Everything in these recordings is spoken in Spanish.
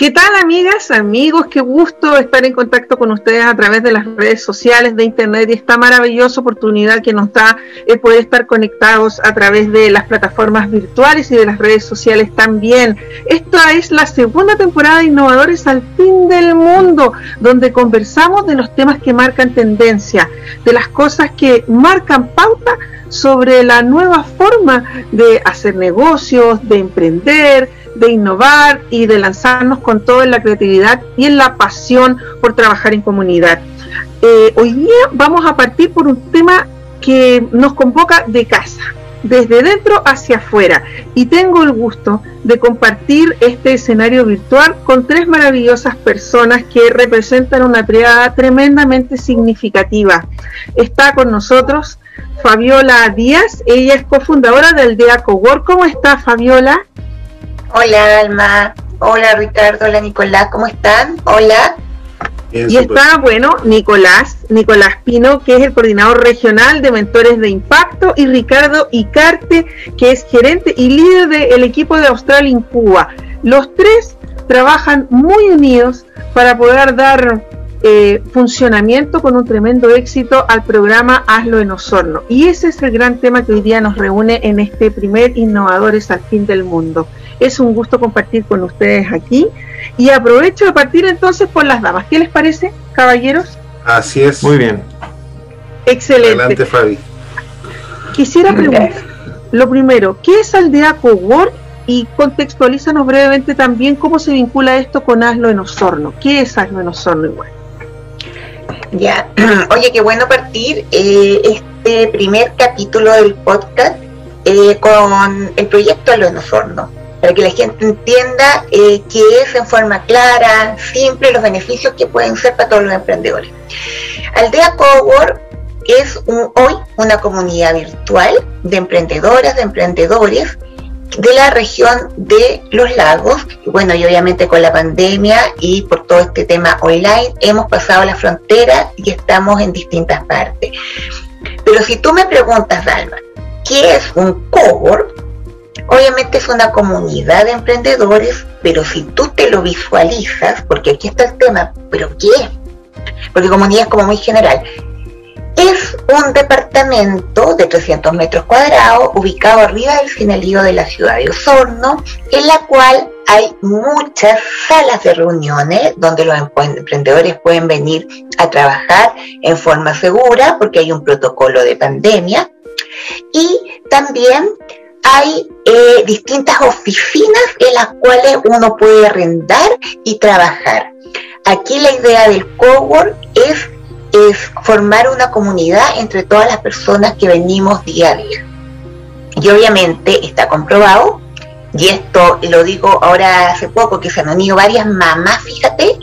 ¿Qué tal amigas, amigos? Qué gusto estar en contacto con ustedes a través de las redes sociales de Internet y esta maravillosa oportunidad que nos da el poder estar conectados a través de las plataformas virtuales y de las redes sociales también. Esta es la segunda temporada de Innovadores al fin del mundo, donde conversamos de los temas que marcan tendencia, de las cosas que marcan pauta sobre la nueva forma de hacer negocios, de emprender, de innovar y de lanzarnos con todo en la creatividad y en la pasión por trabajar en comunidad. Eh, hoy día vamos a partir por un tema que nos convoca de casa, desde dentro hacia afuera. Y tengo el gusto de compartir este escenario virtual con tres maravillosas personas que representan una triada tremendamente significativa. Está con nosotros Fabiola Díaz, ella es cofundadora del Aldea Cowork. ¿Cómo está Fabiola? Hola Alma, hola Ricardo, hola Nicolás, ¿cómo están? Hola. y está, bueno, Nicolás, Nicolás Pino, que es el coordinador regional de mentores de impacto, y Ricardo Icarte, que es gerente y líder del equipo de Australia en Cuba. Los tres trabajan muy unidos para poder dar eh, funcionamiento con un tremendo éxito al programa Hazlo en Osorno. Y ese es el gran tema que hoy día nos reúne en este primer Innovadores al Fin del Mundo. Es un gusto compartir con ustedes aquí y aprovecho de partir entonces por las damas. ¿Qué les parece, caballeros? Así es. Muy bien. Excelente. Adelante, Fabi. Quisiera preguntar, lo primero, ¿qué es Aldea Cowork? Y contextualízanos brevemente también cómo se vincula esto con Hazlo en Osorno. ¿Qué es Hazlo en Osorno igual? Ya, oye, qué bueno partir eh, este primer capítulo del podcast eh, con el proyecto Hazlo en Osorno para que la gente entienda eh, qué es en forma clara, simple, los beneficios que pueden ser para todos los emprendedores. Aldea Cowork es hoy una comunidad virtual de emprendedoras, de emprendedores de la región de los lagos. bueno, y obviamente con la pandemia y por todo este tema online hemos pasado la frontera y estamos en distintas partes. Pero si tú me preguntas, Dalma, ¿qué es un cowork? Obviamente es una comunidad de emprendedores, pero si tú te lo visualizas, porque aquí está el tema, ¿pero qué? Porque comunidad es como muy general. Es un departamento de 300 metros cuadrados ubicado arriba del finalío de la ciudad de Osorno, en la cual hay muchas salas de reuniones donde los emprendedores pueden venir a trabajar en forma segura porque hay un protocolo de pandemia. Y también hay eh, distintas oficinas en las cuales uno puede arrendar y trabajar. Aquí la idea del cowork es, es formar una comunidad entre todas las personas que venimos día a día. Y obviamente está comprobado, y esto lo digo ahora hace poco, que se han unido varias mamás, fíjate,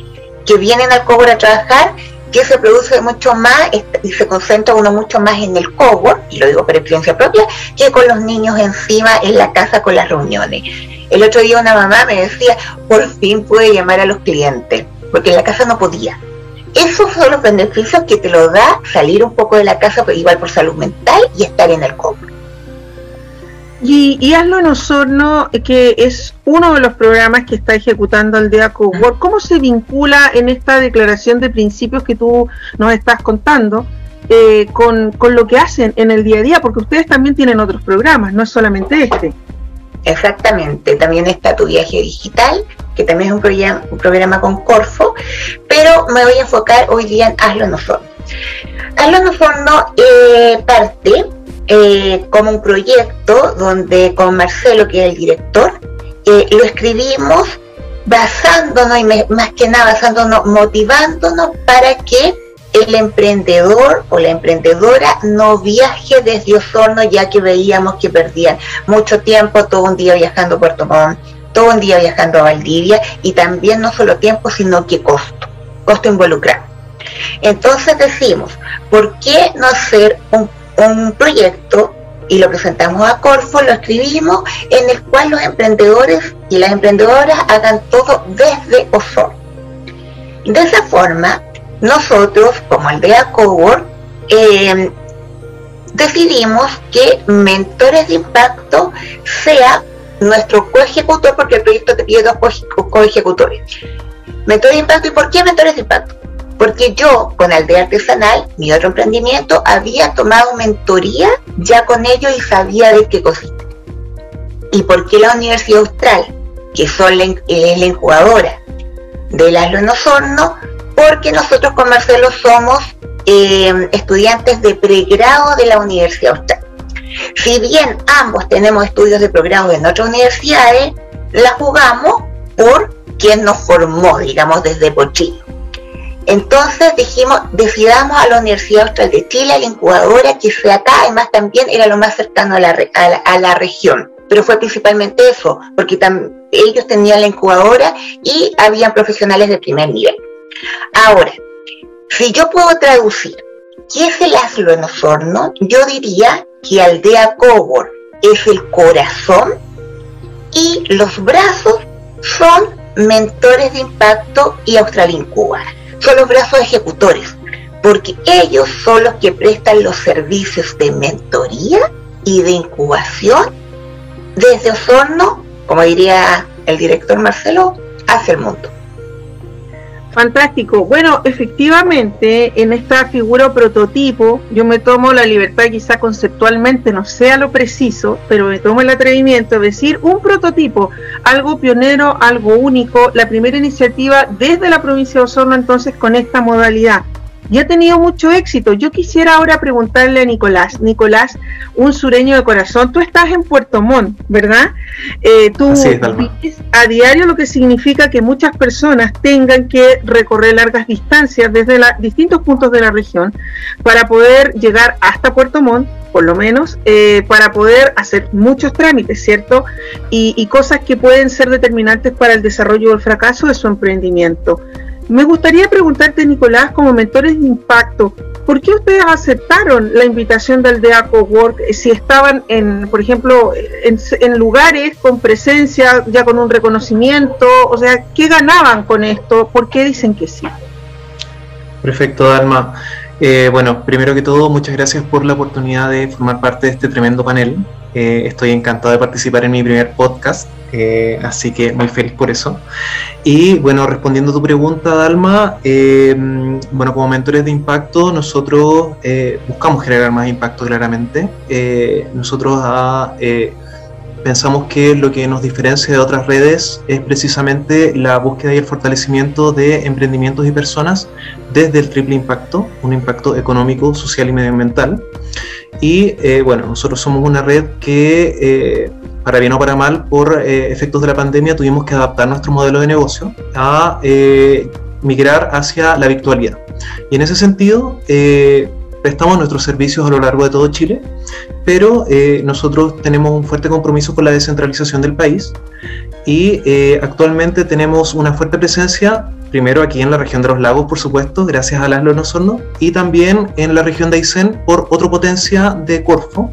que vienen al cowork a trabajar que se produce mucho más y se concentra uno mucho más en el cowork, y lo digo por experiencia propia, que con los niños encima en la casa con las reuniones. El otro día una mamá me decía, por fin pude llamar a los clientes, porque en la casa no podía. Esos son los beneficios que te lo da salir un poco de la casa, pues, igual por salud mental y estar en el cowork. Y, Hazlo en Osorno, que es uno de los programas que está ejecutando el DEACO Work, ¿cómo se vincula en esta declaración de principios que tú nos estás contando eh, con, lo que hacen en el día a día? Porque ustedes también tienen otros programas, no es solamente este. Exactamente, también está tu viaje digital, que también es un, programa, un programa con Corfo, pero me voy a enfocar hoy día en Hazlo en Osorno. Hazlo en Osorno eh, parte eh, como un proyecto donde con Marcelo, que es el director, eh, lo escribimos basándonos, y más que nada basándonos, motivándonos para que el emprendedor o la emprendedora no viaje desde Osorno ya que veíamos que perdían mucho tiempo, todo un día viajando a Puerto Montt, todo un día viajando a Valdivia y también no solo tiempo, sino que costo, costo involucrado. Entonces decimos, ¿por qué no hacer un un proyecto y lo presentamos a Corfo, lo escribimos, en el cual los emprendedores y las emprendedoras hagan todo desde Osorno. De esa forma, nosotros, como Aldea Cowork, eh, decidimos que Mentores de Impacto sea nuestro coejecutor, porque el proyecto te pide dos coejecutores. Mentores de impacto, ¿y por qué mentores de impacto? Porque yo, con Aldea Artesanal, mi otro emprendimiento, había tomado mentoría ya con ellos y sabía de qué cosita. ¿Y por qué la Universidad Austral, que son la, la incubadora de las Osorno? Porque nosotros con Marcelo somos eh, estudiantes de pregrado de la Universidad Austral. Si bien ambos tenemos estudios de pregrado en otras universidades, la jugamos por quien nos formó, digamos, desde Pochillo. Entonces dijimos, decidamos a la Universidad Austral de Chile, la incubadora que sea acá, además también era lo más cercano a la, a región. Pero fue principalmente eso, porque ellos tenían la incubadora y habían profesionales de primer nivel. Ahora, si yo puedo traducir qué es el aslo en Osorno, yo diría que Aldea Cobor es el corazón y los brazos son mentores de impacto y Austral Incuba son los brazos ejecutores, porque ellos son los que prestan los servicios de mentoría y de incubación desde Osorno, como diría el director Marcelo, hacia el mundo. Fantástico. Bueno, efectivamente, en esta figura prototipo, yo me tomo la libertad, quizá conceptualmente no sea lo preciso, pero me tomo el atrevimiento de decir un prototipo, algo pionero, algo único, la primera iniciativa desde la provincia de Osorno entonces con esta modalidad y ha tenido mucho éxito. Yo quisiera ahora preguntarle a Nicolás, Nicolás, un sureño de corazón, tú estás en Puerto Montt, ¿verdad? Eh, tú vives a diario lo que significa que muchas personas tengan que recorrer largas distancias desde distintos puntos de la región para poder llegar hasta Puerto Montt por lo menos, eh, para poder hacer muchos trámites, ¿cierto? Y, y cosas que pueden ser determinantes para el desarrollo o el fracaso de su emprendimiento. Me gustaría preguntarte, Nicolás, como mentores de impacto, ¿por qué ustedes aceptaron la invitación del DEACO Work si estaban, en, por ejemplo, en, lugares con presencia, ya con un reconocimiento? O sea, ¿qué ganaban con esto? ¿Por qué dicen que sí? Perfecto, Dalma. Eh, bueno, primero que todo, muchas gracias por la oportunidad de formar parte de este tremendo panel. Eh, estoy encantado de participar en mi primer podcast, eh, así que muy feliz por eso. Y bueno, respondiendo a tu pregunta, Dalma, eh, bueno, como mentores de impacto, nosotros buscamos generar más impacto claramente. nosotros ah, pensamos que lo que nos diferencia de otras redes es precisamente la búsqueda y el fortalecimiento de emprendimientos y personas desde el triple impacto, un impacto económico, social y medioambiental. Y eh, bueno, nosotros somos una red que, eh, para bien o para mal, por eh, efectos de la pandemia, tuvimos que adaptar nuestro modelo de negocio a migrar hacia la virtualidad. Y en ese sentido, prestamos nuestros servicios a lo largo de todo Chile, pero nosotros tenemos un fuerte compromiso con la descentralización del país y actualmente tenemos una fuerte presencia primero aquí en la región de los lagos, por supuesto, gracias a las Osorno, y también en la región de Aysén por otra potencia de Corfo,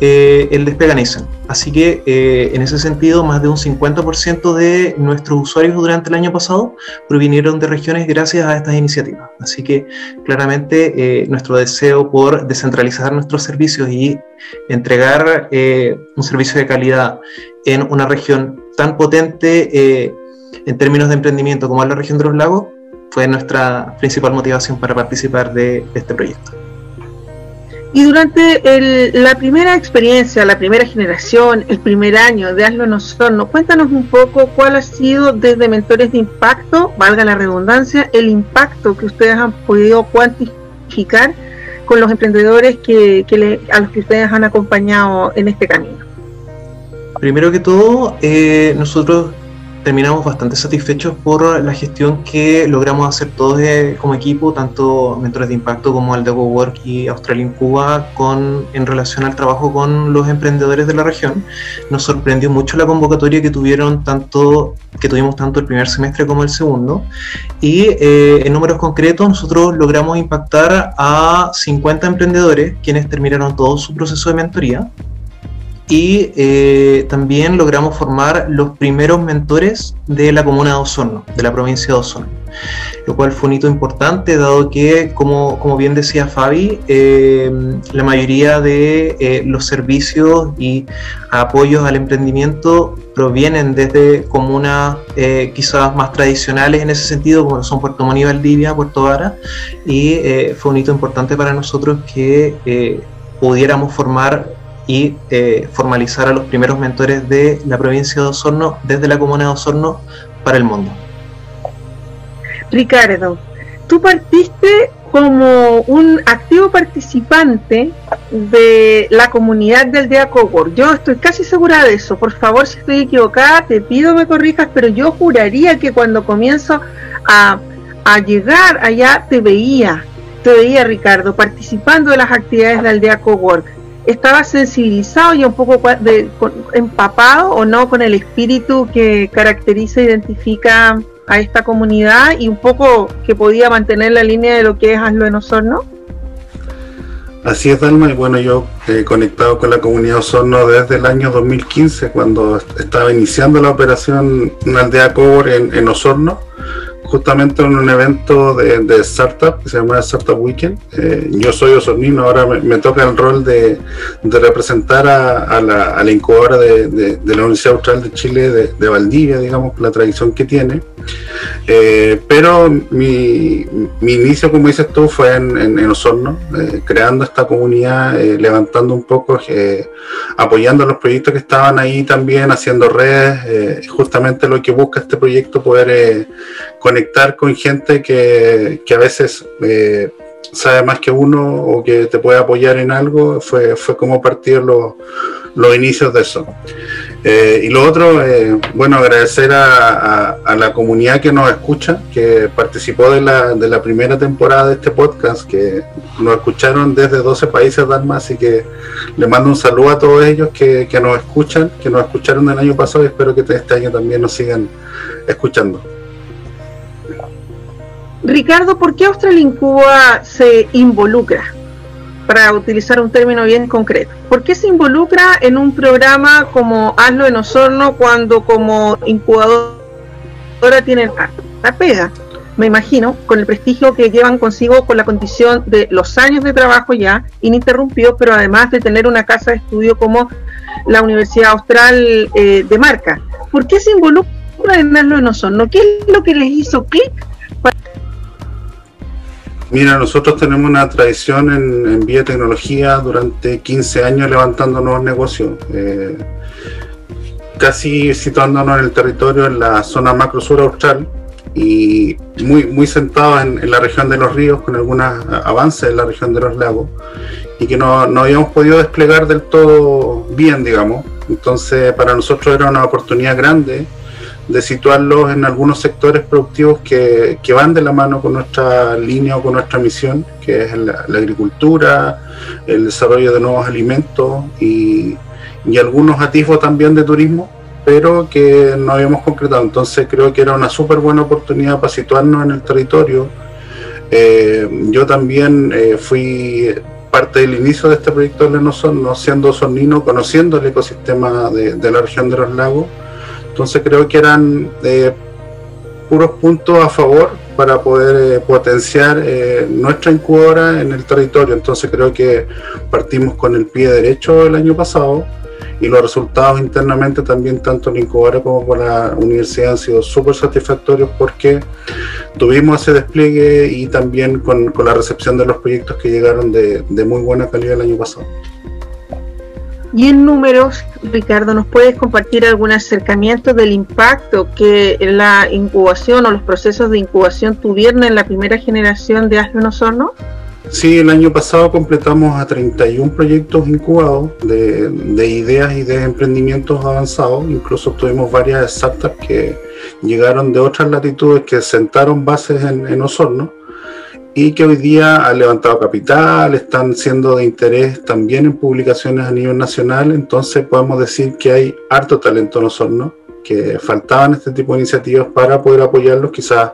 eh, el Despegan Aysén. Así que eh, en ese sentido, más de un 50% de nuestros usuarios durante el año pasado provinieron de regiones gracias a estas iniciativas. Así que claramente eh, nuestro deseo por descentralizar nuestros servicios y entregar un servicio de calidad en una región tan potente en términos de emprendimiento como en la región de los lagos, fue nuestra principal motivación para participar de, este proyecto. Y durante la primera experiencia, la primera generación, el primer año de Hazlo Nosotros, cuéntanos un poco cuál ha sido desde Mentores de Impacto, valga la redundancia, el impacto que ustedes han podido cuantificar con los emprendedores a los que ustedes han acompañado en este camino. Primero que todo, eh, nosotros terminamos bastante satisfechos por la gestión que logramos hacer todos como equipo, tanto Mentores de Impacto como Aldego Work y Australia Cuba, con, en relación al trabajo con los emprendedores de la región. Nos sorprendió mucho la convocatoria que tuvieron tanto que tuvimos tanto el primer semestre como el segundo. Y eh, en números concretos, nosotros logramos impactar a 50 emprendedores, quienes terminaron todo su proceso de mentoría y eh, también logramos formar los primeros mentores de la comuna de Osorno, de la provincia de Osorno. lo cual fue un hito importante, dado que, como, como bien decía Fabi, eh, la mayoría de eh, los servicios y apoyos al emprendimiento provienen desde comunas eh, quizás más tradicionales en ese sentido, como son Puerto Montt y Valdivia, Puerto Vara, y fue un hito importante para nosotros que pudiéramos formar y formalizar a los primeros mentores de la provincia de Osorno desde la comuna de Osorno para el mundo. Ricardo, tú partiste como un activo participante de la comunidad del Cowork. Yo estoy casi segura de eso. Por favor, si estoy equivocada, te pido me corrijas, pero yo juraría que cuando comienzo a, llegar allá te veía, te veía Ricardo, participando de las actividades del Día Cowork. Estaba sensibilizado y un poco empapado o no con el espíritu que caracteriza e identifica a esta comunidad y un poco que podía mantener la línea de lo que es Hazlo en Osorno? Así es, Dalma, y bueno, yo he conectado con la comunidad Osorno desde el año 2015, cuando estaba iniciando la operación aldea Cobor en, en Osorno justamente en un evento de, startup que se llama Startup Weekend. Eh, yo soy osornino, ahora me, toca el rol de, representar a, la, incubadora de, la Universidad Austral de Chile de, Valdivia, digamos, la tradición que tiene. Eh, pero mi, inicio, como dices tú, fue en, en, Osorno, eh, creando esta comunidad, levantando un poco, apoyando los proyectos que estaban ahí también, haciendo redes, justamente lo que busca este proyecto, poder conectar con gente que, que a veces eh, sabe más que uno o que te puede apoyar en algo, fue, fue como partir los, los inicios de eso. Eh, y lo otro, eh, bueno, agradecer a, a, la comunidad que nos escucha, que participó de la, de la primera temporada de este podcast, que nos escucharon desde 12 países, Dalma, así que le mando un saludo a todos ellos que, que nos escuchan, que nos escucharon el año pasado y espero que este año también nos sigan escuchando. Ricardo, ¿por qué Austral Incuba se involucra? Para utilizar un término bien concreto. ¿Por qué se involucra en un programa como Hazlo en Osorno cuando como incubadora tienen la pega? Me imagino, con el prestigio que llevan consigo con la condición de los años de trabajo ya ininterrumpidos, pero además de tener una casa de estudio como la Universidad Austral eh, de Marca. ¿Por qué se involucra en Hazlo en Osorno? ¿Qué es lo que les hizo clic Mira, nosotros tenemos una tradición en, biotecnología durante 15 años levantando nuevos negocios, eh, casi situándonos en el territorio en la zona macro sur austral y muy, muy sentados en, la región de los ríos con algunos avances en la región de los lagos y que no, no habíamos podido desplegar del todo bien, digamos. Entonces, para nosotros era una oportunidad grande de situarlos en algunos sectores productivos que, van de la mano con nuestra línea o con nuestra misión, que es la, agricultura, el desarrollo de nuevos alimentos y, algunos atisbos también de turismo, pero que no habíamos concretado. Entonces creo que era una súper buena oportunidad para situarnos en el territorio. Eh, yo también eh, fui parte del inicio de este proyecto de no siendo sonino, conociendo el ecosistema de, de la región de los lagos entonces creo que eran eh, puros puntos a favor para poder eh, potenciar eh, nuestra incubadora en el territorio. Entonces creo que partimos con el pie derecho el año pasado y los resultados internamente también tanto en la incubadora como con la universidad han sido súper satisfactorios porque tuvimos ese despliegue y también con, la recepción de los proyectos que llegaron de muy buena calidad el año pasado. Y en números, Ricardo, ¿nos puedes compartir algún acercamiento del impacto que la incubación o los procesos de incubación tuvieron en la primera generación de en Osorno? Sí, el año pasado completamos a 31 proyectos incubados de, ideas y de emprendimientos avanzados. Incluso tuvimos varias startups que llegaron de otras latitudes que sentaron bases en, en Osorno y que hoy día han levantado capital, están siendo de interés también en publicaciones a nivel nacional, entonces podemos decir que hay harto talento en Osorno, que faltaban este tipo de iniciativas para poder apoyarlos, quizás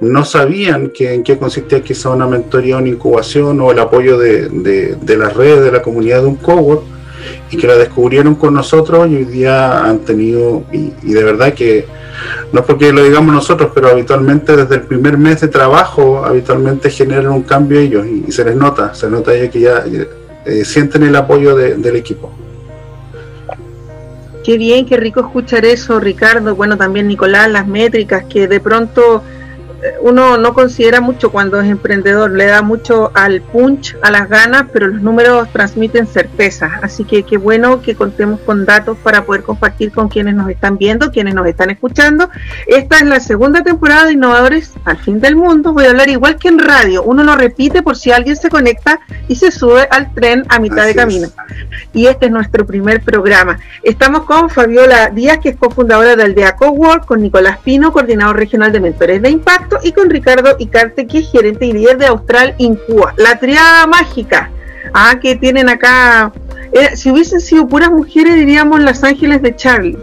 no sabían que, en qué consistía quizá una mentoría, una incubación o el apoyo de, de, las redes, de la comunidad de un cowork, que la descubrieron con nosotros y hoy día han tenido, y, de verdad que no es porque lo digamos nosotros, pero habitualmente desde el primer mes de trabajo, habitualmente generan un cambio ellos y, se les nota, se nota ya que ya eh, sienten el apoyo del equipo. Qué bien, qué rico escuchar eso, Ricardo. Bueno, también Nicolás, las métricas que de pronto uno no considera mucho cuando es emprendedor, le da mucho al punch, a las ganas, pero los números transmiten certeza. Así que qué bueno que contemos con datos para poder compartir con quienes nos están viendo, quienes nos están escuchando. Esta es la segunda temporada de Innovadores al fin del mundo. Voy a hablar igual que en radio. Uno lo repite por si alguien se conecta y se sube al tren a mitad de camino. Y este es nuestro primer programa. Estamos con Fabiola Díaz, que es cofundadora del Aldea Cowork, con Nicolás Pino, coordinador regional de mentores de impacto y con Ricardo Icarte, que es gerente y líder de Austral Incua. La triada mágica ah, que tienen acá. Eh, si hubiesen sido puras mujeres, diríamos Las Ángeles de Charlie.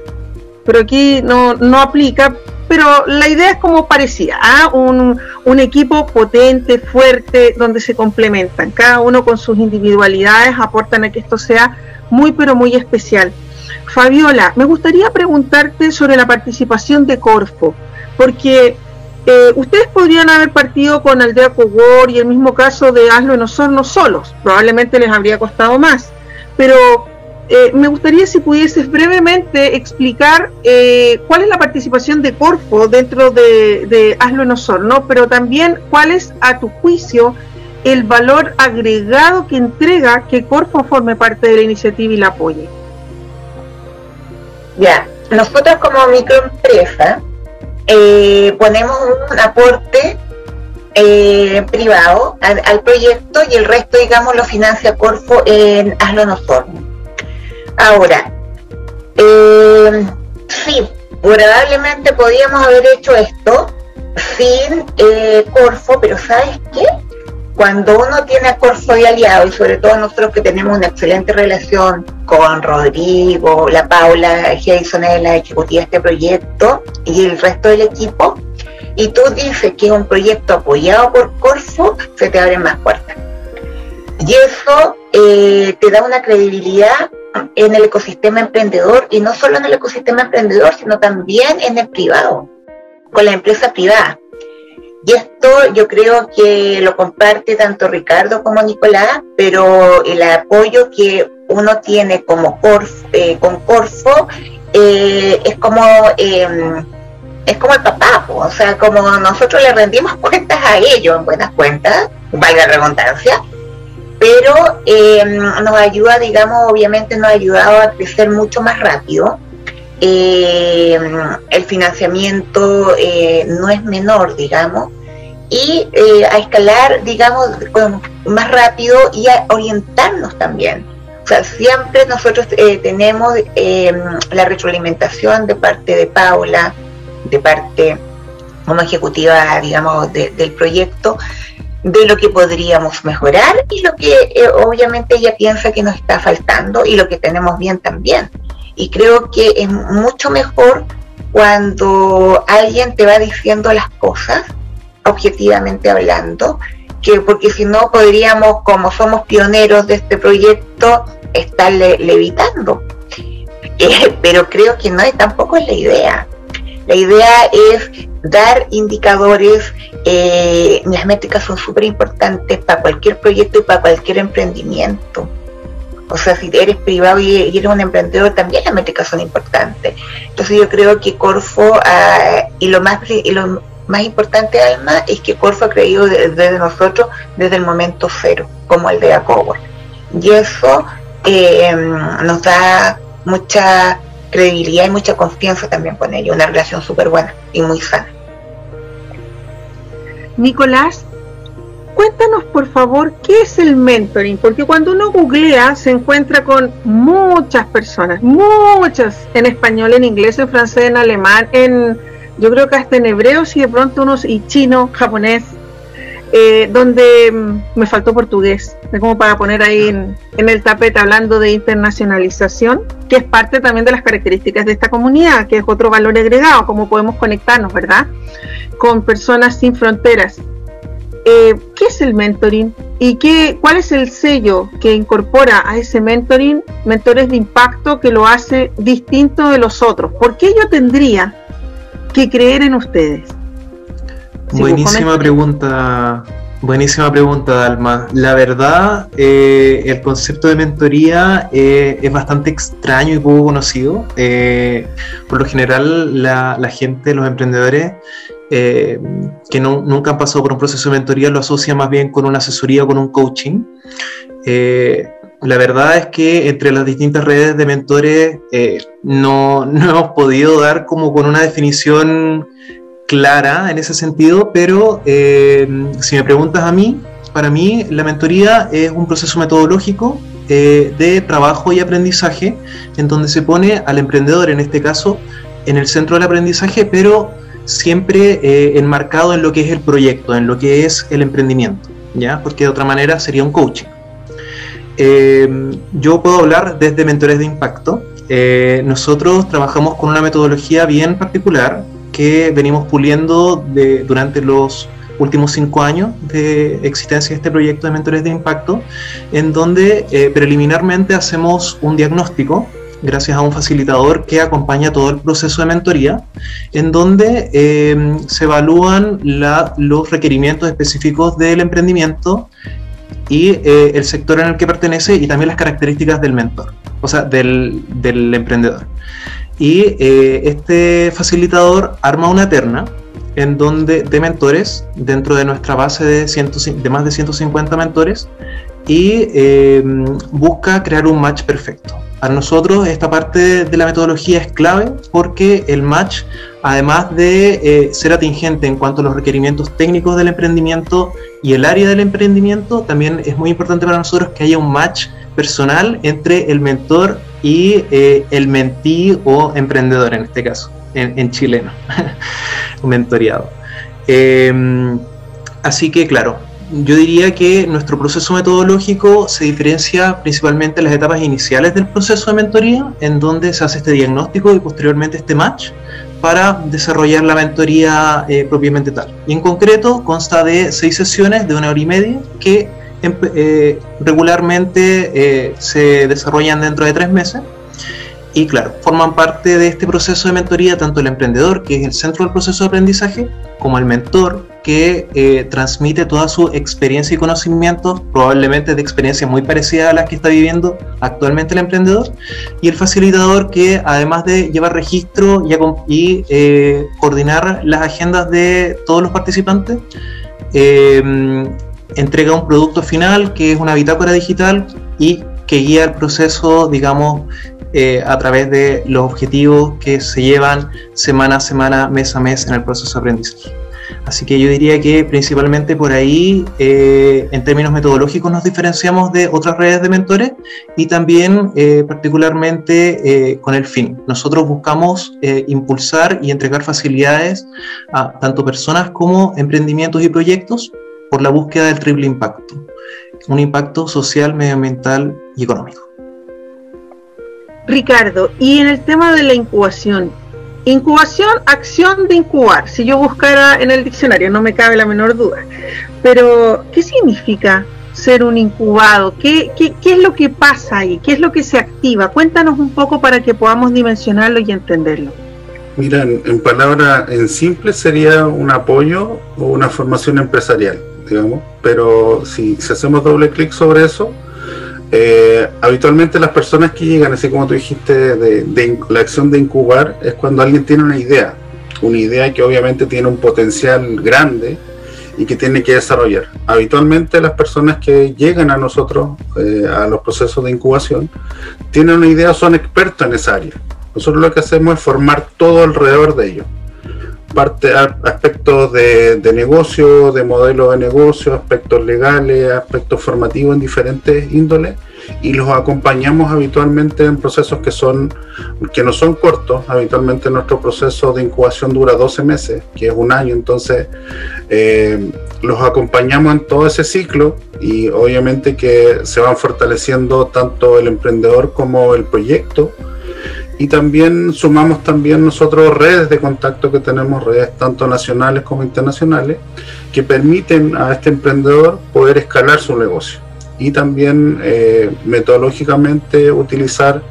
Pero aquí no, no aplica. Pero la idea es como parecía, ¿ah? un, un equipo potente, fuerte, donde se complementan. Cada uno con sus individualidades aportan a que esto sea muy, pero muy especial. Fabiola, me gustaría preguntarte sobre la participación de Corfo, porque eh, ustedes podrían haber partido con Aldea Cogor y el mismo caso de Hazlo en Osorno solos, probablemente les habría costado más, pero eh, me gustaría si pudieses brevemente explicar eh, cuál es la participación de Corfo dentro de, de Hazlo en Osorno, pero también cuál es, a tu juicio, el valor agregado que entrega que Corfo forme parte de la iniciativa y la apoye. Ya, nosotros como microempresa eh, ponemos un aporte eh, privado al, proyecto y el resto, digamos, lo financia Corfo en Hazlo Nosotros. Ahora, eh, sí, probablemente podíamos haber hecho esto sin eh, Corfo, pero ¿sabes qué? Cuando uno tiene a Corfo de aliado, y sobre todo nosotros que tenemos una excelente relación con Rodrigo, la Paula, Jason es la ejecutiva de este proyecto y el resto del equipo, y tú dices que es un proyecto apoyado por Corfo, se te abren más puertas. Y eso eh, te da una credibilidad en el ecosistema emprendedor, y no solo en el ecosistema emprendedor, sino también en el privado, con la empresa privada. Y esto yo creo que lo comparte tanto Ricardo como Nicolás, pero el apoyo que uno tiene como eh, con Corfo eh, es como em, es como el papá, o sea, como nosotros le rendimos cuentas a ellos en buenas cuentas, valga la redundancia, pero em, nos ayuda, digamos, obviamente nos ha ayudado a crecer mucho más rápido. Em, el financiamiento eh, no es menor, digamos, y eh, a escalar, digamos, más rápido y a orientarnos también. O sea, siempre nosotros eh, tenemos em, la retroalimentación de parte de Paula, de parte como ejecutiva, digamos, del proyecto, de lo que podríamos mejorar y lo que eh, obviamente ella piensa que nos está faltando y lo que tenemos bien también. Y creo que es mucho mejor cuando alguien te va diciendo las cosas objetivamente hablando, que porque si no podríamos, como somos pioneros de este proyecto, estar levitando. Eh, pero creo que no es tampoco es la idea. La idea es dar indicadores, eh, las métricas son súper importantes para cualquier proyecto y para cualquier emprendimiento. O sea, si eres privado y, eres un emprendedor, también las métricas son importantes. Entonces yo creo que Corfo, ah, y lo más y lo más importante, Alma, es que Corfo ha creído desde nosotros desde el momento cero, como el de Acowa. Y eso eh, nos da mucha credibilidad y mucha confianza también con ellos, una relación súper buena y muy sana. Nicolás, cuéntanos por favor qué es el mentoring, porque cuando uno googlea se encuentra con muchas personas, muchas en español, en inglés, en francés, en alemán, en yo creo que hasta en hebreo, si de pronto unos, y chino, japonés, eh, donde mm, me faltó portugués, como para poner ahí en, el tapete hablando de internacionalización, que es parte también de las características de esta comunidad, que es otro valor agregado, cómo podemos conectarnos, ¿verdad? Con personas sin fronteras. Eh, ¿qué es el mentoring? ¿Y qué, cuál es el sello que incorpora a ese mentoring, mentores de impacto, que lo hace distinto de los otros? ¿Por qué yo tendría que creer en ustedes? Buenísima pregunta, buenísima pregunta, Dalma. La verdad, eh, el concepto de mentoría eh, es bastante extraño y poco conocido. por lo general, la, la gente, los emprendedores, eh, que nunca han pasado por un proceso de mentoría lo asocia más bien con una asesoría o con un coaching. Eh, la verdad es que entre las distintas redes de mentores eh, no, no, hemos podido dar como con una definición clara en ese sentido, pero si me preguntas a mí, para mí la mentoría es un proceso metodológico de trabajo y aprendizaje en donde se pone al emprendedor, en este caso, en el centro del aprendizaje, pero siempre eh, enmarcado en lo que es el proyecto, en lo que es el emprendimiento, ¿ya? Porque de otra manera sería un coaching. Eh, yo puedo hablar desde Mentores de Impacto. Eh, nosotros trabajamos con una metodología bien particular que venimos puliendo de, durante los últimos cinco años de existencia de este proyecto de Mentores de Impacto, en donde preliminarmente hacemos un diagnóstico gracias a un facilitador que acompaña todo el proceso de mentoría, en donde eh, se evalúan los requerimientos específicos del emprendimiento y eh, el sector en el que pertenece y también las características del mentor, o sea, del, emprendedor. Y eh, este facilitador arma una terna en donde de mentores dentro de nuestra base de, de más de 150 mentores y busca crear un match perfecto. Para nosotros esta parte de la metodología es clave porque el match, además de eh, ser atingente en cuanto a los requerimientos técnicos del emprendimiento y el área del emprendimiento, también es muy importante para nosotros que haya un match personal entre el mentor y eh, el mentí o emprendedor en este caso, en, chileno, mentoriado. Em, así que claro, yo diría que nuestro proceso metodológico se diferencia principalmente en las etapas iniciales del proceso de mentoría, en donde se hace este diagnóstico y posteriormente este match para desarrollar la mentoría eh, propiamente tal. Y en concreto consta de seis sesiones de una hora y media que eh, regularmente eh, se desarrollan dentro de tres meses. Y claro, forman parte de este proceso de mentoría tanto el emprendedor, que es el centro del proceso de aprendizaje, como el mentor, que eh, transmite toda su experiencia y conocimiento, probablemente de experiencias muy parecidas a las que está viviendo actualmente el emprendedor, y el facilitador que además de llevar registro y, eh, coordinar las agendas de todos los participantes, eh, entrega un producto final que es una bitácora digital y que guía el proceso, digamos, a través de los objetivos que se llevan semana a semana, mes a mes en el proceso de aprendizaje. Así que yo diría que principalmente por ahí, eh, en términos metodológicos, nos diferenciamos de otras redes de mentores y también eh, particularmente eh, con el fin. Nosotros buscamos impulsar y entregar facilidades a tanto personas como emprendimientos y proyectos por la búsqueda del triple impacto. Un impacto social, medioambiental y económico. Ricardo, y en el tema de la incubación, Incubación, acción de incubar. Si yo buscara en el diccionario, no me cabe la menor duda. Pero, ¿qué significa ser un incubado? ¿Qué, qué, qué es lo que pasa ahí? ¿Qué es lo que se activa? Cuéntanos un poco para que podamos dimensionarlo y entenderlo. Mira, en, palabras en simple sería un apoyo o una formación empresarial, digamos. Pero si, si hacemos doble clic sobre eso, eh, habitualmente las personas que llegan, así como tú dijiste, de, la acción de incubar, es cuando alguien tiene una idea, una idea que obviamente tiene un potencial grande y que tiene que desarrollar. Habitualmente las personas que llegan a nosotros, eh, a los procesos de incubación, tienen una idea, son expertos en esa área. Nosotros lo que hacemos es formar todo alrededor de ellos parte aspectos de, negocio, de modelo de negocio, aspectos legales, aspectos formativos en diferentes índoles y los acompañamos habitualmente en procesos que son que no son cortos. Habitualmente nuestro proceso de incubación dura 12 meses, que es un año, entonces eh, los acompañamos en todo ese ciclo y obviamente que se van fortaleciendo tanto el emprendedor como el proyecto y también sumamos también nosotros redes de contacto que tenemos, redes tanto nacionales como internacionales, que permiten a este emprendedor poder escalar su negocio y también eh, metodológicamente utilizar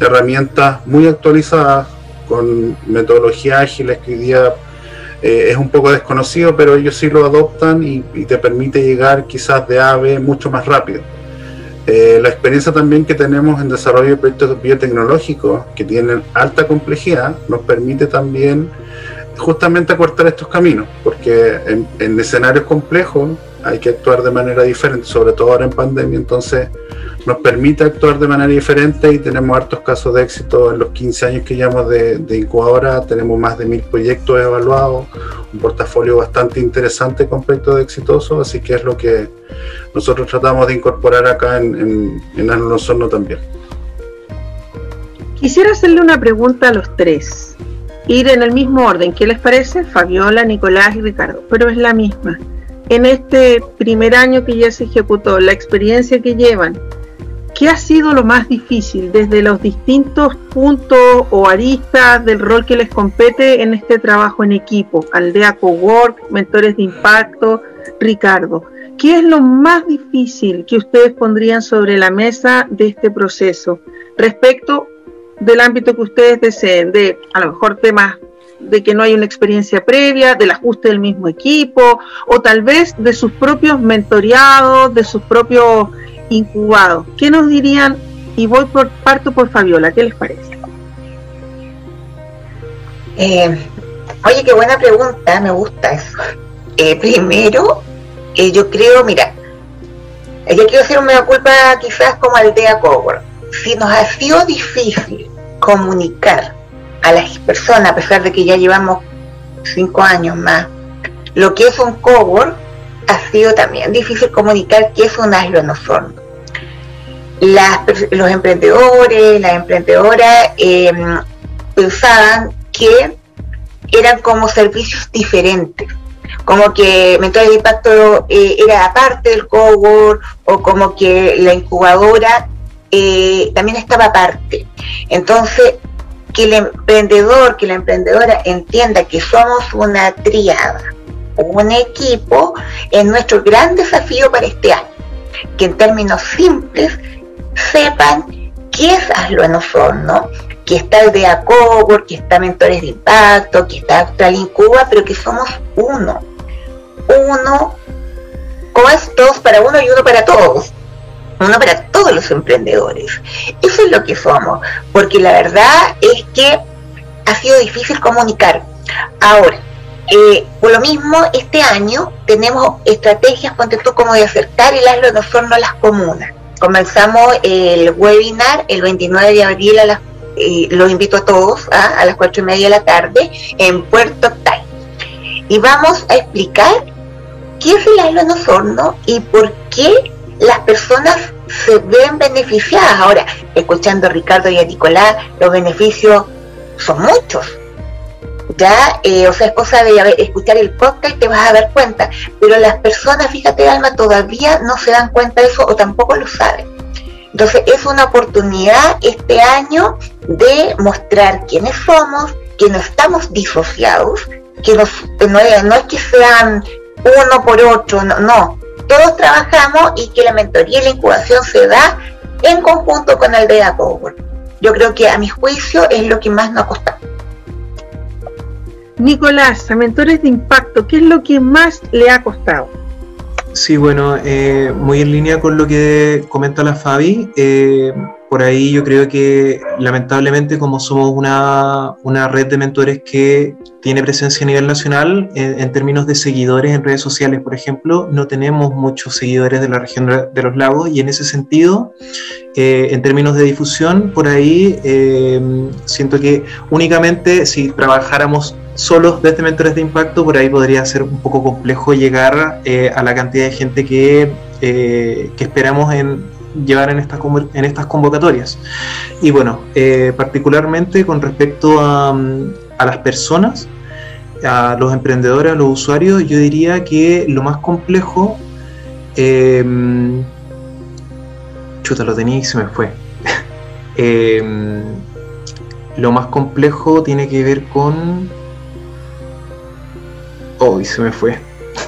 herramientas muy actualizadas con metodología ágiles que hoy día eh, es un poco desconocido, pero ellos sí lo adoptan y, te permite llegar quizás de A a B mucho más rápido. Eh, la experiencia también que tenemos en desarrollo de proyectos biotecnológicos que tienen alta complejidad nos permite también justamente acortar estos caminos, porque en, escenarios complejos hay que actuar de manera diferente, sobre todo ahora en pandemia, entonces nos permite actuar de manera diferente y tenemos hartos casos de éxito en los 15 años que llevamos de, incubadora, tenemos más de mil proyectos evaluados, un portafolio bastante interesante con proyectos exitosos, así que es lo que nosotros tratamos de incorporar acá en, en, en también. Quisiera hacerle una pregunta a los tres. Ir en el mismo orden, ¿qué les parece? Fabiola, Nicolás y Ricardo, pero es la misma. En este primer año que ya se ejecutó, la experiencia que llevan, ¿qué ha sido lo más difícil desde los distintos puntos o aristas del rol que les compete en este trabajo en equipo? Aldea Cowork, Mentores de Impacto, Ricardo. ¿Qué es lo más difícil que ustedes pondrían sobre la mesa de este proceso respecto del ámbito que ustedes deseen, de a lo mejor temas de que no hay una experiencia previa, del ajuste del mismo equipo, o tal vez de sus propios mentoreados, de sus propios incubados. ¿Qué nos dirían? Y voy por parto por Fabiola, ¿qué les parece? Eh, oye, qué buena pregunta, me gusta eso. Eh, primero, yo creo, mira, yo quiero hacer una culpa quizás como Aldea Cowork. Si nos ha sido difícil comunicar a las personas, a pesar de que ya llevamos cinco años más, lo que es un cowork, ha sido también difícil comunicar qué es un aslo en los emprendedores, las emprendedoras em, pensaban que eran como servicios diferentes como que Mentores de Impacto eh, era aparte del cowork o como que la incubadora eh, también estaba aparte. Entonces, que el emprendedor, que la emprendedora entienda que somos una triada, un equipo, es nuestro gran desafío para este año. Que en términos simples sepan qué es Hazlo en Osorno, que está el de Cowork, que está Mentores de Impacto, que está Actual Incuba, pero que somos uno uno, como es todos para uno y uno para todos, uno para todos los emprendedores. Eso es lo que somos, porque la verdad es que ha sido difícil comunicar. Ahora, eh, por lo mismo, este año tenemos estrategias, ponte tú, como de acercar el aslo de a las comunas. Comenzamos el webinar el 29 de abril, a las, eh, los invito a todos ¿ah? a las 4 y media de la tarde en Puerto Tai. Y vamos a explicar qué es el en Osorno y por qué las personas se ven beneficiadas. Ahora, escuchando a Ricardo y a Nicolás, los beneficios son muchos. Ya, eh, o sea, es cosa de escuchar el podcast y te vas a dar cuenta. Pero las personas, fíjate, Alma, todavía no se dan cuenta de eso o tampoco lo saben. Entonces, es una oportunidad este año de mostrar quiénes somos, que no estamos disociados, que no, no es que sean uno por otro, no, no. Todos trabajamos y que la mentoría y la incubación se da en conjunto con el Data Power. Yo creo que a mi juicio es lo que más nos ha costado. Nicolás, a mentores de impacto, ¿qué es lo que más le ha costado? Sí, bueno, eh, muy en línea con lo que comenta la Fabi. Eh, por ahí yo creo que lamentablemente como somos una, una red de mentores que tiene presencia a nivel nacional, en, términos de seguidores en redes sociales, por ejemplo, no tenemos muchos seguidores de la región de los lagos y en ese sentido, eh, en términos de difusión, por ahí siento que únicamente si trabajáramos solos desde Mentores de Impacto, por ahí podría ser un poco complejo llegar eh, a la cantidad de gente que, eh, que esperamos en llevar en estas, en estas convocatorias. Y bueno, eh, particularmente con respecto a, a, las personas, a los emprendedores, a los usuarios, yo diría que lo más complejo, chuta, lo tenía y se me fue. lo más complejo tiene que ver con... Oh, se me fue.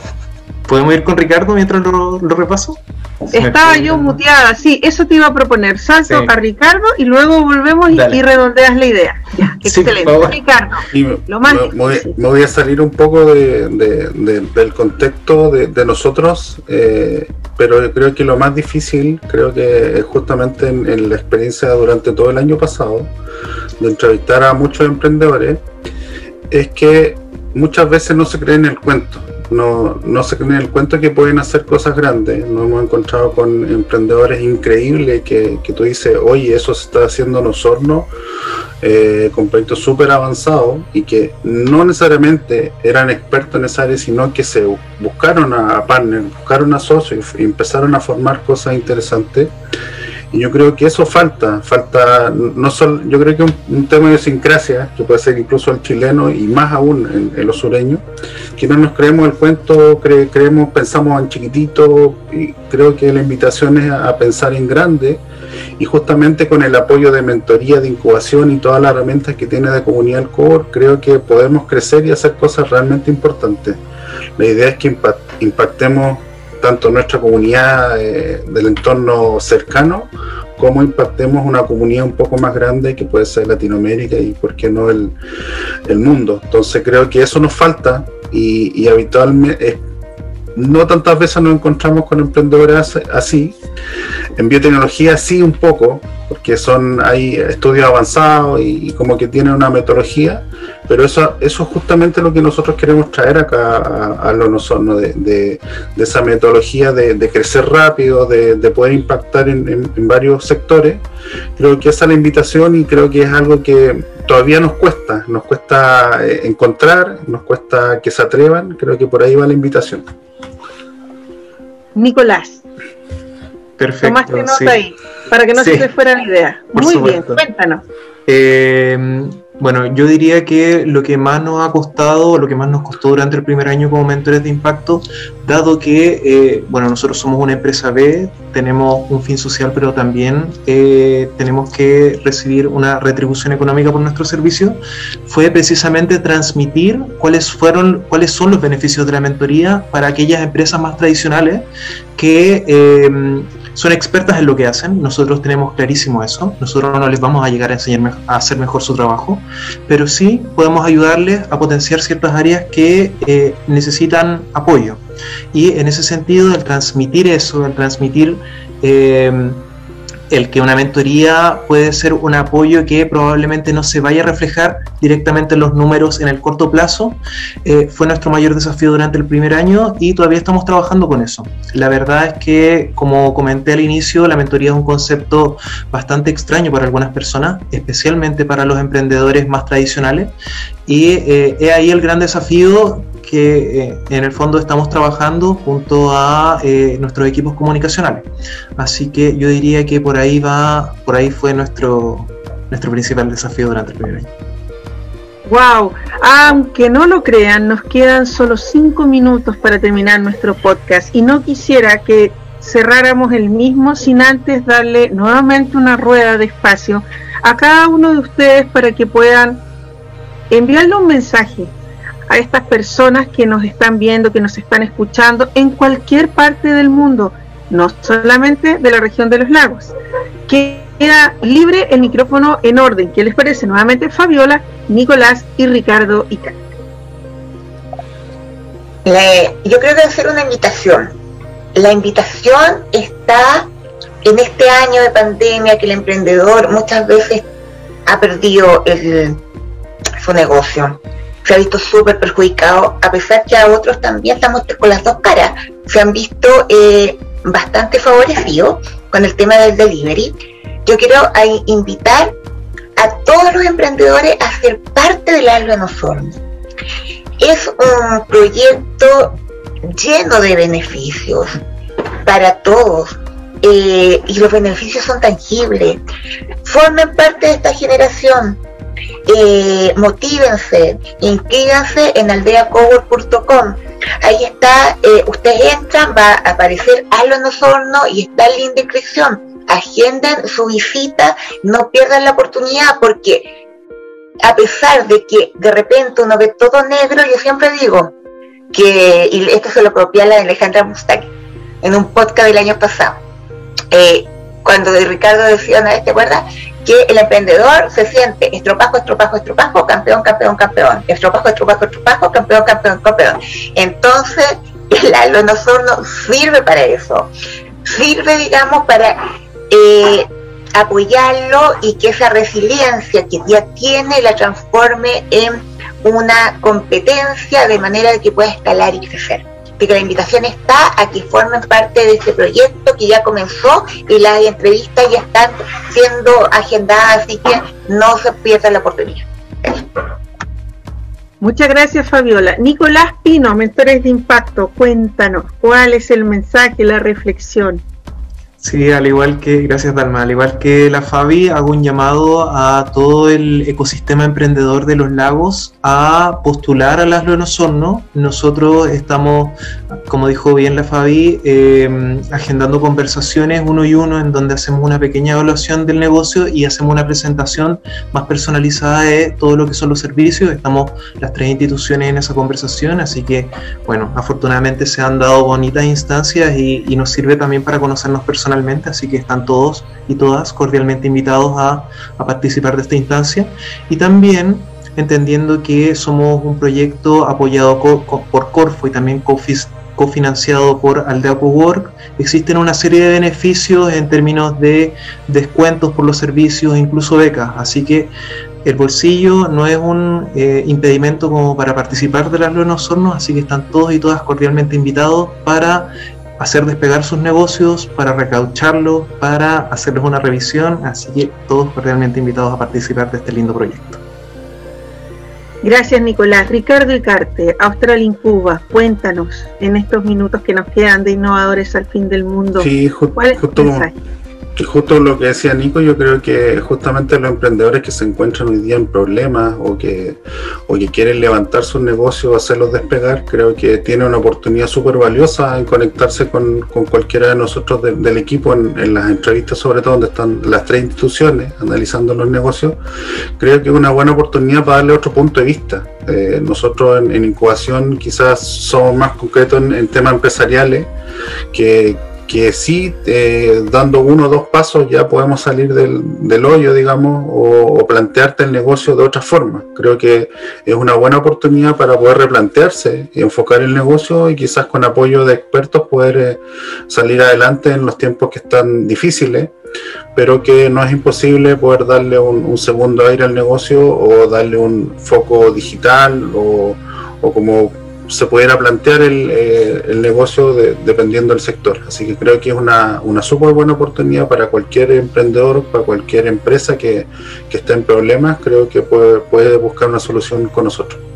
¿Podemos ir con Ricardo mientras lo, lo repaso? Estaba yo muteada, sí, eso te iba a proponer. Salto a Ricardo y luego volvemos y, redondeas la idea. excelente. Ricardo, lo más me, voy, a salir un poco de, del contexto de, nosotros, eh, pero creo que lo más difícil, creo que es justamente en, la experiencia durante todo el año pasado, de entrevistar a muchos emprendedores, es que muchas veces no se creen el cuento no, no se creen el cuento que pueden hacer cosas grandes. Nos hemos encontrado con emprendedores increíbles que, que tú dices, oye, eso se está haciendo en Osorno, eh, con proyectos súper avanzados y que no necesariamente eran expertos en esa área, sino que se buscaron a, partners, buscaron a socios y empezaron a formar cosas interesantes. Y yo creo que eso falta, falta no solo, yo creo que un, un tema de idiosincrasia, que puede ser incluso el chileno y más aún en, los sureños, que no nos creemos el cuento, creemos, pensamos en chiquitito, y creo que la invitación es a, pensar en grande, y justamente con el apoyo de mentoría, de incubación y todas las herramientas que tiene de comunidad core, creo que podemos crecer y hacer cosas realmente importantes. La idea es que impactemos tanto nuestra comunidad eh, del entorno cercano como impactemos una comunidad un poco más grande que puede ser Latinoamérica y por qué no el, mundo. Entonces creo que eso nos falta y, y habitualmente no tantas veces nos encontramos con emprendedores así. En biotecnología sí un poco, porque son hay estudios avanzados y, como que tienen una metodología, pero eso, eso es justamente lo que nosotros queremos traer acá a, a lo nosotros, de, de, esa metodología de, crecer rápido, de, poder impactar en, varios sectores. Creo que esa es la invitación y creo que es algo que todavía nos cuesta, nos cuesta eh, encontrar, nos cuesta que se atrevan, creo que por ahí va la invitación. Nicolás. Perfecto. Tomaste nota ahí, para que no se te fuera la idea. Muy bien, cuéntanos. Eh, bueno, yo diría que lo que más nos ha costado, lo que más nos costó durante el primer año como mentores de impacto, dado que, eh, bueno, nosotros somos una empresa B, tenemos un fin social, pero también eh, tenemos que recibir una retribución económica por nuestro servicio, fue precisamente transmitir cuáles fueron, cuáles son los beneficios de la mentoría para aquellas empresas más tradicionales que son expertas en lo que hacen, nosotros tenemos clarísimo eso, nosotros no les vamos a llegar a enseñar a hacer mejor su trabajo, pero sí podemos ayudarles a potenciar ciertas áreas que eh, necesitan apoyo. Y en ese sentido, el transmitir eso, el transmitir eh, el que una mentoría puede ser un apoyo que probablemente no se vaya a reflejar directamente en los números en el corto plazo, eh, fue nuestro mayor desafío durante el primer año y todavía estamos trabajando con eso. La verdad es que, como comenté al inicio, la mentoría es un concepto bastante extraño para algunas personas, especialmente para los emprendedores más tradicionales, y eh, es ahí el gran desafío eh, en el fondo estamos trabajando junto a eh, nuestros equipos comunicacionales. Así que yo diría que por ahí va, por ahí fue nuestro, nuestro principal desafío durante el primer año. Wow, aunque no lo crean, nos quedan solo cinco minutos para terminar nuestro podcast y no quisiera que cerráramos el mismo sin antes darle nuevamente una rueda de espacio a cada uno de ustedes para que puedan enviarle un mensaje a estas personas que nos están viendo, que nos están escuchando en cualquier parte del mundo, no solamente de la región de los lagos. Queda libre el micrófono en orden. ¿Qué les parece? Nuevamente Fabiola, Nicolás y Ricardo y yo creo que hacer una invitación. La invitación está en este año de pandemia que el emprendedor muchas veces ha perdido su negocio se ha visto súper perjudicado, a pesar que a otros también estamos con las dos caras, se han visto eh, bastante favorecidos con el tema del delivery. Yo quiero invitar a todos los emprendedores a ser parte del Alba Osorno. Es un proyecto lleno de beneficios para todos eh, y los beneficios son tangibles. Formen parte de esta generación eh, motívense, inscríbanse en aldeacowork.com. Ahí está, eh, ustedes entran, va a aparecer Algo en Osorno y está el link inscripción. Agenden su visita, no pierdan la oportunidad porque a pesar de que de repente uno ve todo negro, yo siempre digo que, y esto se lo propia la Alejandra Mustaki en un podcast del año pasado, eh, cuando Ricardo decía vez, ¿te acuerdas? Que el emprendedor se siente estropajo, estropajo, estropajo, campeón, campeón, campeón, estropajo, estropajo, estropajo, campeón, campeón, campeón. Entonces, el alono sirve para eso, sirve, digamos, para eh, apoyarlo y que esa resiliencia que ya tiene la transforme en una competencia de manera que pueda escalar y crecer. Que la invitación está a que formen parte de este proyecto que ya comenzó y las entrevistas ya están siendo agendadas, así que no se pierda la oportunidad. Muchas gracias, Fabiola. Nicolás Pino, Mentores de Impacto, cuéntanos, ¿cuál es el mensaje, la reflexión? Sí, al igual que, gracias Dalma, al igual que la Fabi, hago un llamado a todo el ecosistema emprendedor de los lagos a postular a las Osorno. Nosotros estamos, como dijo bien la Fabi, eh, agendando conversaciones uno y uno en donde hacemos una pequeña evaluación del negocio y hacemos una presentación más personalizada de todo lo que son los servicios. Estamos las tres instituciones en esa conversación, así que, bueno, afortunadamente se han dado bonitas instancias y, y nos sirve también para conocernos personalmente así que están todos y todas cordialmente invitados a, participar de esta instancia. Y también entendiendo que somos un proyecto apoyado por Corfo y también cofinanciado por Aldeaco Work, existen una serie de beneficios en términos de descuentos por los servicios, incluso becas. Así que el bolsillo no es un eh, impedimento como para participar de las Lunas Hornos, así que están todos y todas cordialmente invitados para hacer despegar sus negocios, para recaucharlos, para hacerles una revisión, así que todos realmente invitados a participar de este lindo proyecto. Gracias Nicolás. Ricardo Icarte, Australia en Cuba, cuéntanos en estos minutos que nos quedan de innovadores al fin del mundo. Sí, justo, justo lo que decía Nico, yo creo que justamente los emprendedores que se encuentran hoy día en problemas o que, o que quieren levantar sus negocios o hacerlos despegar, creo que tiene una oportunidad súper valiosa en conectarse con, cualquiera de nosotros del equipo en, las entrevistas, sobre todo donde están las tres instituciones analizando los negocios. Creo que es una buena oportunidad para darle otro punto de vista. Eh, nosotros en, incubación quizás somos más concretos en, en temas empresariales que que sí, eh, dando uno o dos pasos ya podemos salir del, hoyo, digamos, o, plantearte el negocio de otra forma. Creo que es una buena oportunidad para poder replantearse enfocar el negocio y quizás con apoyo de expertos poder eh, salir adelante en los tiempos que están difíciles, pero que no es imposible poder darle un, segundo aire al negocio o darle un foco digital o, o como se pudiera plantear el, eh, el negocio dependiendo del sector. Así que creo que es una, una súper buena oportunidad para cualquier emprendedor, para cualquier empresa que, que esté en problemas, creo que puede, puede buscar una solución con nosotros.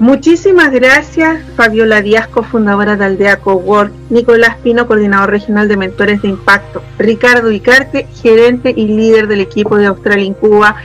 Muchísimas gracias, Fabiola Díaz, cofundadora de Aldea Cowork, Nicolás Pino, coordinador regional de Mentores de Impacto, Ricardo Icarte, gerente y líder del equipo de Australia en Cuba,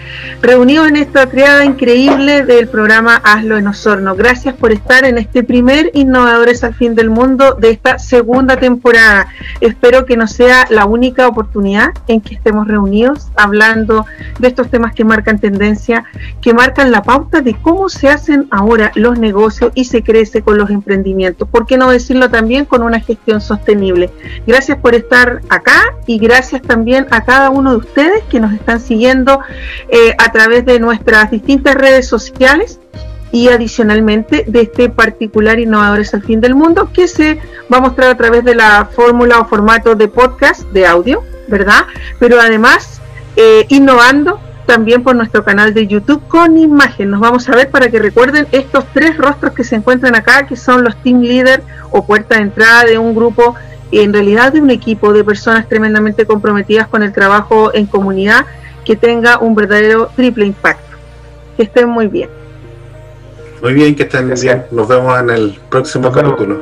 reunido en esta triada increíble del programa Hazlo en Osorno. Gracias por estar en este primer Innovadores al Fin del Mundo de esta segunda temporada. Espero que no sea la única oportunidad en que estemos reunidos hablando de estos temas que marcan tendencia, que marcan la pauta de cómo se hacen ahora los negocios y se crece con los emprendimientos. ¿Por qué no decirlo también con una gestión sostenible? Gracias por estar acá y gracias también a cada uno de ustedes que nos están siguiendo eh, a través de nuestras distintas redes sociales y adicionalmente de este particular Innovadores al Fin del Mundo que se va a mostrar a través de la fórmula o formato de podcast de audio, ¿verdad? Pero además eh, innovando también por nuestro canal de YouTube con imagen. Nos vamos a ver para que recuerden estos tres rostros que se encuentran acá, que son los team leader o puerta de entrada de un grupo, en realidad de un equipo de personas tremendamente comprometidas con el trabajo en comunidad que tenga un verdadero triple impacto. Que estén muy bien. Muy bien, que estén bien. Nos vemos en el próximo capítulo.